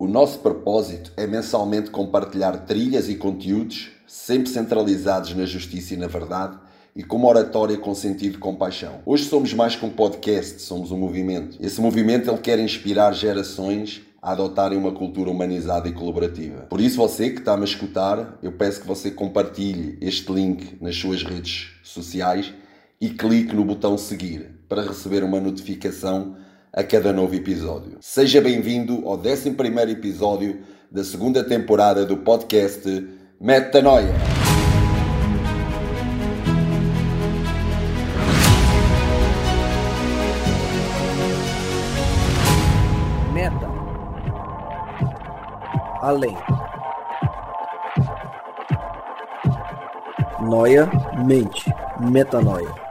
O nosso propósito é mensalmente compartilhar trilhas e conteúdos, sempre centralizados na justiça e na verdade, e com uma oratória com sentido de compaixão. Hoje somos mais que um podcast, somos um movimento. Esse movimento ele quer inspirar gerações a adotarem uma cultura humanizada e colaborativa. Por isso, você que está a escutar, eu peço que você compartilhe este link nas suas redes sociais e clique no botão seguir para receber uma notificação a cada novo episódio. Seja bem-vindo ao 11 episódio da segunda temporada do podcast Metanoia. Meta. Além. Noia, mente. Metanoia.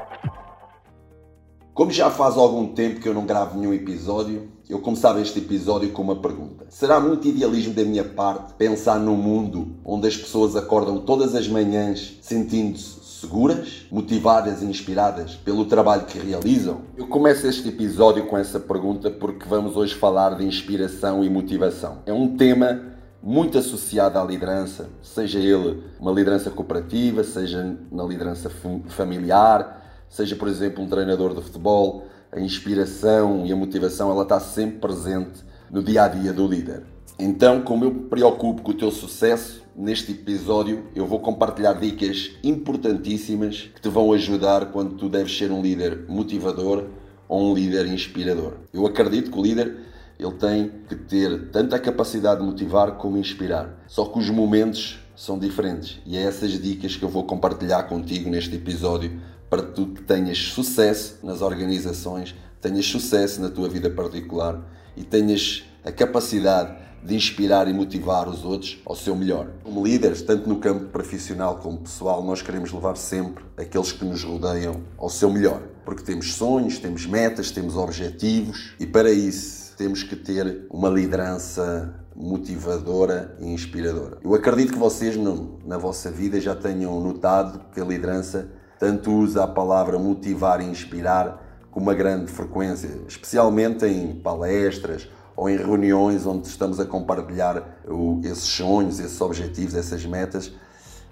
Como já faz algum tempo que eu não gravo nenhum episódio, eu começava este episódio com uma pergunta. Será muito idealismo da minha parte pensar num mundo onde as pessoas acordam todas as manhãs sentindo-se seguras, motivadas e inspiradas pelo trabalho que realizam? Eu começo este episódio com essa pergunta porque vamos hoje falar de inspiração e motivação. É um tema muito associado à liderança, seja ele uma liderança cooperativa, seja na liderança familiar, seja por exemplo um treinador de futebol, a inspiração e a motivação ela está sempre presente no dia a dia do líder. Então, como eu me preocupo com o teu sucesso, neste episódio eu vou compartilhar dicas importantíssimas que te vão ajudar quando tu deves ser um líder motivador ou um líder inspirador. Eu acredito que o líder ele tem que ter tanto a capacidade de motivar como inspirar. Só que os momentos são diferentes e é essas dicas que eu vou compartilhar contigo neste episódio para que tu tenhas sucesso nas organizações, tenhas sucesso na tua vida particular e tenhas a capacidade de inspirar e motivar os outros ao seu melhor. Como líderes, tanto no campo profissional como pessoal, nós queremos levar sempre aqueles que nos rodeiam ao seu melhor, porque temos sonhos, temos metas, temos objetivos e para isso temos que ter uma liderança motivadora e inspiradora. Eu acredito que vocês na vossa vida já tenham notado que a liderança tanto usa a palavra motivar e inspirar com uma grande frequência, especialmente em palestras ou em reuniões onde estamos a compartilhar esses sonhos, esses objetivos, essas metas.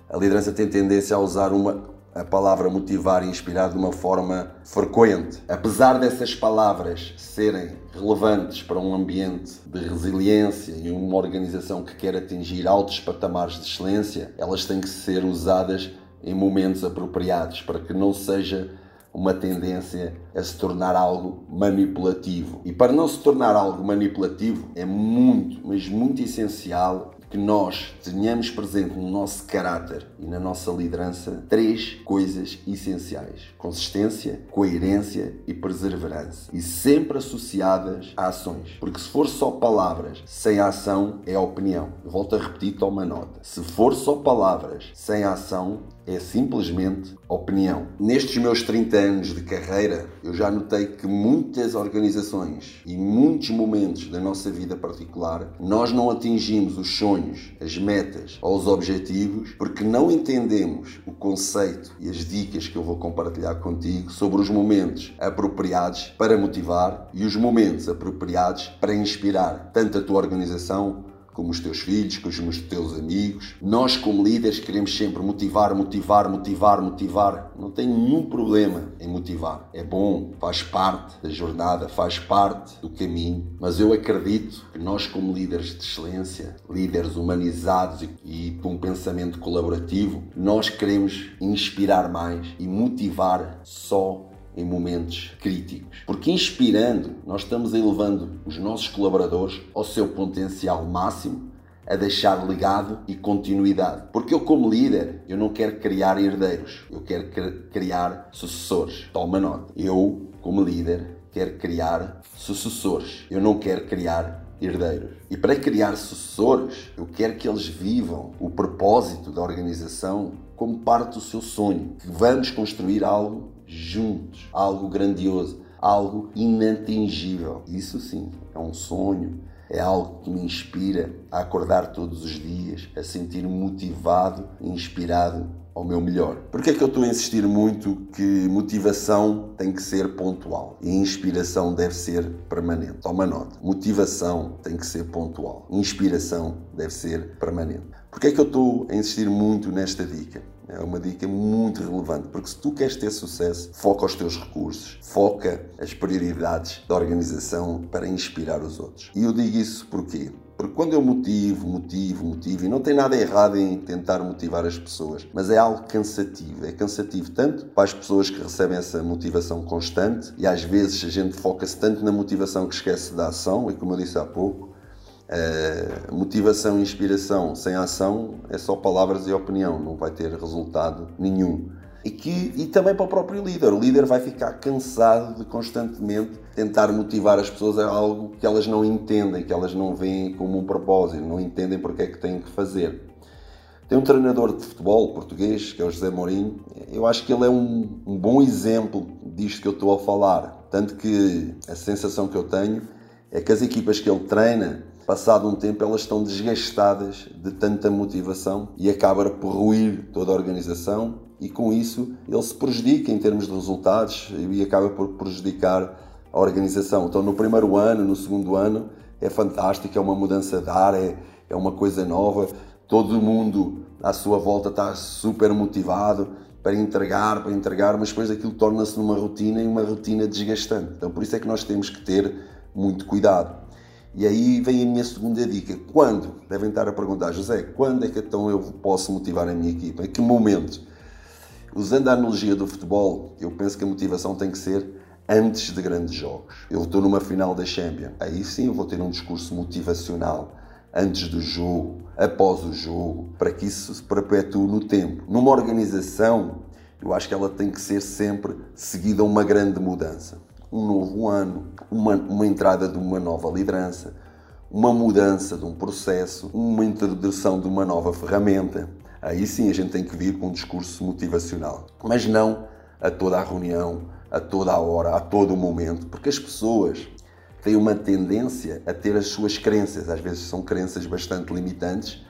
A liderança tem tendência a usar uma, a palavra motivar e inspirar de uma forma frequente. Apesar dessas palavras serem relevantes para um ambiente de resiliência e uma organização que quer atingir altos patamares de excelência, elas têm que ser usadas em momentos apropriados para que não seja uma tendência a se tornar algo manipulativo. E para não se tornar algo manipulativo, é muito, mas muito essencial que nós tenhamos presente no nosso caráter e na nossa liderança três coisas essenciais: consistência, coerência e perseverança, e sempre associadas a ações. Porque se for só palavras sem ação, é opinião. Volto a repetir, toma nota. Se for só palavras sem ação, é simplesmente opinião. Nestes meus 30 anos de carreira, eu já notei que muitas organizações e muitos momentos da nossa vida particular, nós não atingimos os sonhos, as metas ou os objetivos porque não entendemos o conceito e as dicas que eu vou compartilhar contigo sobre os momentos apropriados para motivar e os momentos apropriados para inspirar tanto a tua organização como os teus filhos, como os teus amigos. Nós, como líderes, queremos sempre motivar, motivar, motivar, motivar. Não tem nenhum problema em motivar. É bom, faz parte da jornada, faz parte do caminho. Mas eu acredito que nós, como líderes de excelência, líderes humanizados e, e com um pensamento colaborativo, nós queremos inspirar mais e motivar só em momentos críticos. Porque inspirando, nós estamos elevando os nossos colaboradores ao seu potencial máximo, a deixar legado e continuidade. Porque eu, como líder, eu não quero criar herdeiros, eu quero criar sucessores. Toma nota. Eu, como líder, quero criar sucessores. Eu não quero criar herdeiros. E para criar sucessores, eu quero que eles vivam o propósito da organização como parte do seu sonho. Que vamos construir algo juntos, algo grandioso, algo inatingível. Isso sim, é um sonho, é algo que me inspira a acordar todos os dias, a sentir motivado e inspirado ao meu melhor. Porque é que eu estou a insistir muito que motivação tem que ser pontual e inspiração deve ser permanente? Toma nota. Motivação tem que ser pontual. Inspiração deve ser permanente. Porque é que eu estou a insistir muito nesta dica? É uma dica muito relevante, porque se tu queres ter sucesso, foca os teus recursos, foca as prioridades da organização para inspirar os outros. E eu digo isso porquê? Porque quando eu motivo, motivo, motivo, e não tem nada errado em tentar motivar as pessoas, mas é algo cansativo. É cansativo tanto para as pessoas que recebem essa motivação constante, e às vezes a gente foca-se tanto na motivação que esquece da ação, e como eu disse há pouco, Uh, motivação e inspiração sem ação é só palavras e opinião, não vai ter resultado nenhum. E, que, e também para o próprio líder. O líder vai ficar cansado de constantemente tentar motivar as pessoas a algo que elas não entendem, que elas não veem como um propósito, não entendem porque é que têm que fazer. Tem um treinador de futebol português, que é o José Mourinho. Eu acho que ele é um, um bom exemplo disto que eu estou a falar. Tanto que a sensação que eu tenho é que as equipas que ele treina passado um tempo elas estão desgastadas de tanta motivação e acaba por ruir toda a organização e com isso ele se prejudica em termos de resultados e acaba por prejudicar a organização. Então no primeiro ano, no segundo ano é fantástico, é uma mudança de ar, é, é uma coisa nova, todo mundo à sua volta está super motivado para entregar, para entregar, mas depois aquilo torna-se numa rotina e uma rotina desgastante. Então por isso é que nós temos que ter muito cuidado. E aí vem a minha segunda dica. Quando? Devem estar a perguntar, José, quando é que então eu posso motivar a minha equipa? Em que momento? Usando a analogia do futebol, eu penso que a motivação tem que ser antes de grandes jogos. Eu estou numa final da Champions, aí sim eu vou ter um discurso motivacional antes do jogo, após o jogo, para que isso se perpetue no tempo. Numa organização, eu acho que ela tem que ser sempre seguida a uma grande mudança um novo ano, uma, uma entrada de uma nova liderança, uma mudança de um processo, uma introdução de uma nova ferramenta. Aí sim a gente tem que vir com um discurso motivacional, mas não a toda a reunião, a toda a hora, a todo o momento, porque as pessoas têm uma tendência a ter as suas crenças, às vezes são crenças bastante limitantes,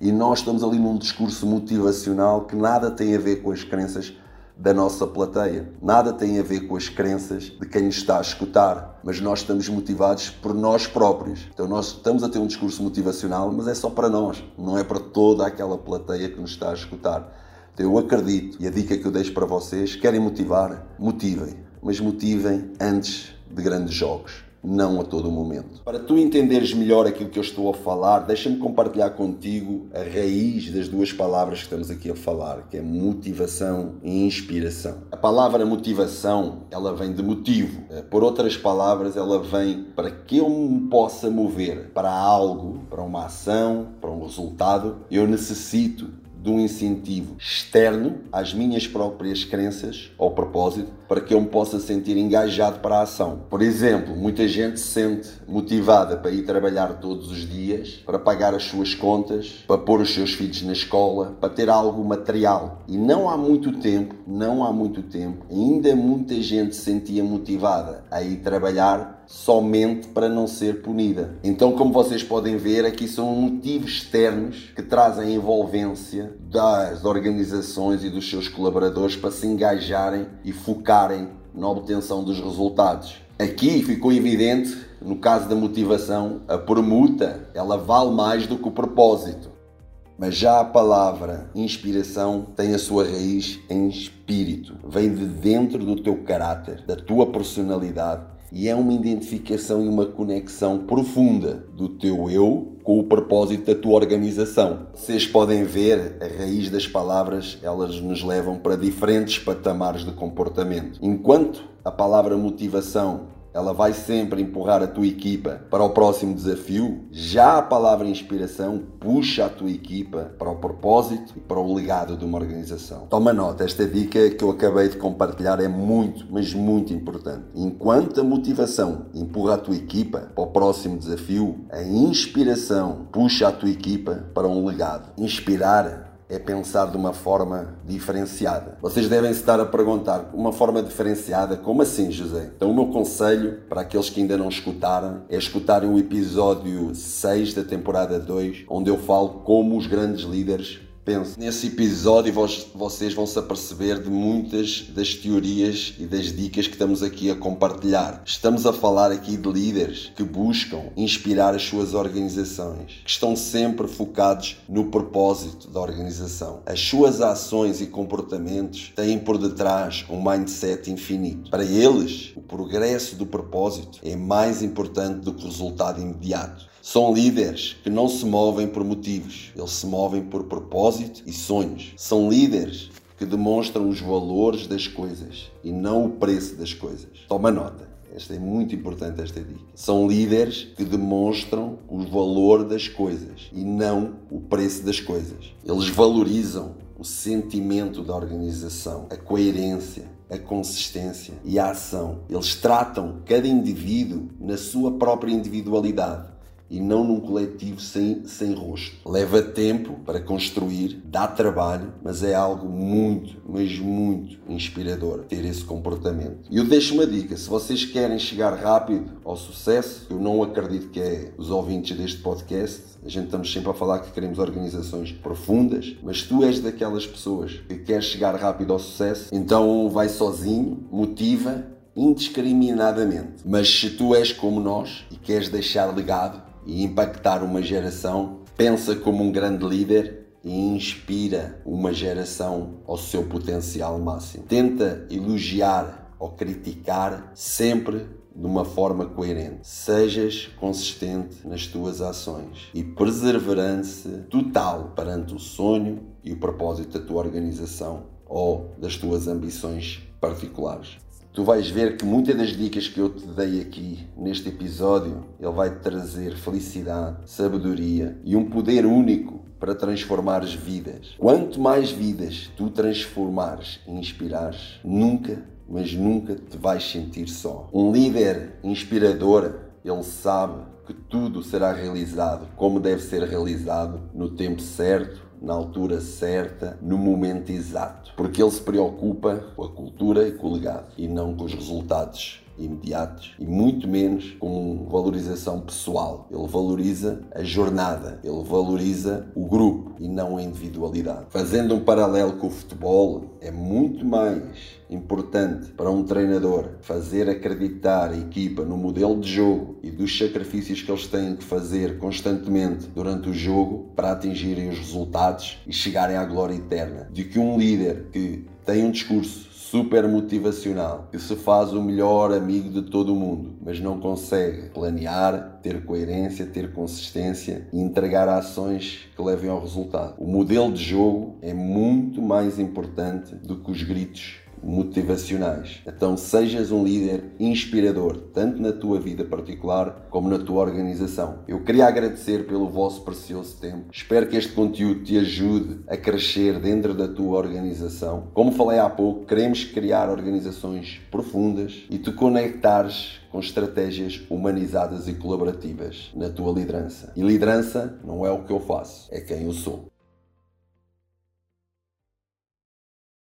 e nós estamos ali num discurso motivacional que nada tem a ver com as crenças da nossa plateia. Nada tem a ver com as crenças de quem nos está a escutar, mas nós estamos motivados por nós próprios. Então nós estamos a ter um discurso motivacional, mas é só para nós, não é para toda aquela plateia que nos está a escutar. Então eu acredito e a dica que eu deixo para vocês, querem motivar? Motivem, mas motivem antes de grandes jogos não a todo momento. Para tu entenderes melhor aquilo que eu estou a falar, deixa-me compartilhar contigo a raiz das duas palavras que estamos aqui a falar, que é motivação e inspiração. A palavra motivação, ela vem de motivo. Eh, por outras palavras, ela vem para que eu me possa mover para algo, para uma ação, para um resultado, eu necessito de um incentivo externo às minhas próprias crenças ou propósito para que eu me possa sentir engajado para a ação. Por exemplo, muita gente se sente motivada para ir trabalhar todos os dias, para pagar as suas contas, para pôr os seus filhos na escola, para ter algo material. E não há muito tempo, não há muito tempo, ainda muita gente se sentia motivada a ir trabalhar somente para não ser punida. Então, como vocês podem ver, aqui são motivos externos que trazem envolvência das organizações e dos seus colaboradores para se engajarem e focarem na obtenção dos resultados. Aqui ficou evidente, no caso da motivação, a permuta, ela vale mais do que o propósito. Mas já a palavra inspiração tem a sua raiz em espírito, vem de dentro do teu caráter, da tua personalidade e é uma identificação e uma conexão profunda do teu eu com o propósito da tua organização. Vocês podem ver a raiz das palavras, elas nos levam para diferentes patamares de comportamento. Enquanto a palavra motivação ela vai sempre empurrar a tua equipa para o próximo desafio. Já a palavra inspiração puxa a tua equipa para o propósito e para o legado de uma organização. Toma nota, esta dica que eu acabei de compartilhar é muito, mas muito importante. Enquanto a motivação empurra a tua equipa para o próximo desafio, a inspiração puxa a tua equipa para um legado. Inspirar é pensar de uma forma diferenciada. Vocês devem estar a perguntar, uma forma diferenciada? Como assim, José? Então, o meu conselho para aqueles que ainda não escutaram é escutarem o episódio 6 da temporada 2, onde eu falo como os grandes líderes Penso, nesse episódio vocês vão se aperceber de muitas das teorias e das dicas que estamos aqui a compartilhar. Estamos a falar aqui de líderes que buscam inspirar as suas organizações, que estão sempre focados no propósito da organização. As suas ações e comportamentos têm por detrás um mindset infinito. Para eles, o progresso do propósito é mais importante do que o resultado imediato. São líderes que não se movem por motivos, eles se movem por propósito e sonhos. São líderes que demonstram os valores das coisas e não o preço das coisas. Toma nota. Esta é muito importante esta dica. São líderes que demonstram o valor das coisas e não o preço das coisas. Eles valorizam o sentimento da organização, a coerência, a consistência e a ação. Eles tratam cada indivíduo na sua própria individualidade e não num coletivo sem, sem rosto. Leva tempo para construir, dá trabalho, mas é algo muito, mas muito inspirador ter esse comportamento. E eu deixo uma dica: se vocês querem chegar rápido ao sucesso, eu não acredito que é os ouvintes deste podcast. A gente estamos sempre a falar que queremos organizações profundas, mas tu és daquelas pessoas que quer chegar rápido ao sucesso, então vai sozinho, motiva indiscriminadamente. Mas se tu és como nós e queres deixar legado, e impactar uma geração, pensa como um grande líder e inspira uma geração ao seu potencial máximo. Tenta elogiar ou criticar sempre de uma forma coerente. Sejas consistente nas tuas ações e perseverança total perante o sonho e o propósito da tua organização ou das tuas ambições particulares tu vais ver que muitas das dicas que eu te dei aqui neste episódio, ele vai te trazer felicidade, sabedoria e um poder único para transformares vidas. Quanto mais vidas tu transformares e inspirares, nunca, mas nunca te vais sentir só. Um líder inspirador, ele sabe que tudo será realizado como deve ser realizado no tempo certo na altura certa, no momento exato. Porque ele se preocupa com a cultura e com o legado e não com os resultados imediatos e muito menos com valorização pessoal. Ele valoriza a jornada, ele valoriza o grupo e não a individualidade. Fazendo um paralelo com o futebol, é muito mais importante para um treinador fazer acreditar a equipa no modelo de jogo e dos sacrifícios que eles têm que fazer constantemente durante o jogo para atingirem os resultados e chegarem à glória eterna, do que um líder que tem um discurso super motivacional, que se faz o melhor amigo de todo o mundo, mas não consegue planear, ter coerência, ter consistência e entregar ações que levem ao resultado. O modelo de jogo é muito mais importante do que os gritos motivacionais. Então, sejas um líder inspirador, tanto na tua vida particular como na tua organização. Eu queria agradecer pelo vosso precioso tempo. Espero que este conteúdo te ajude a crescer dentro da tua organização. Como falei há pouco, queremos criar organizações profundas e te conectares com estratégias humanizadas e colaborativas na tua liderança. E liderança não é o que eu faço, é quem eu sou.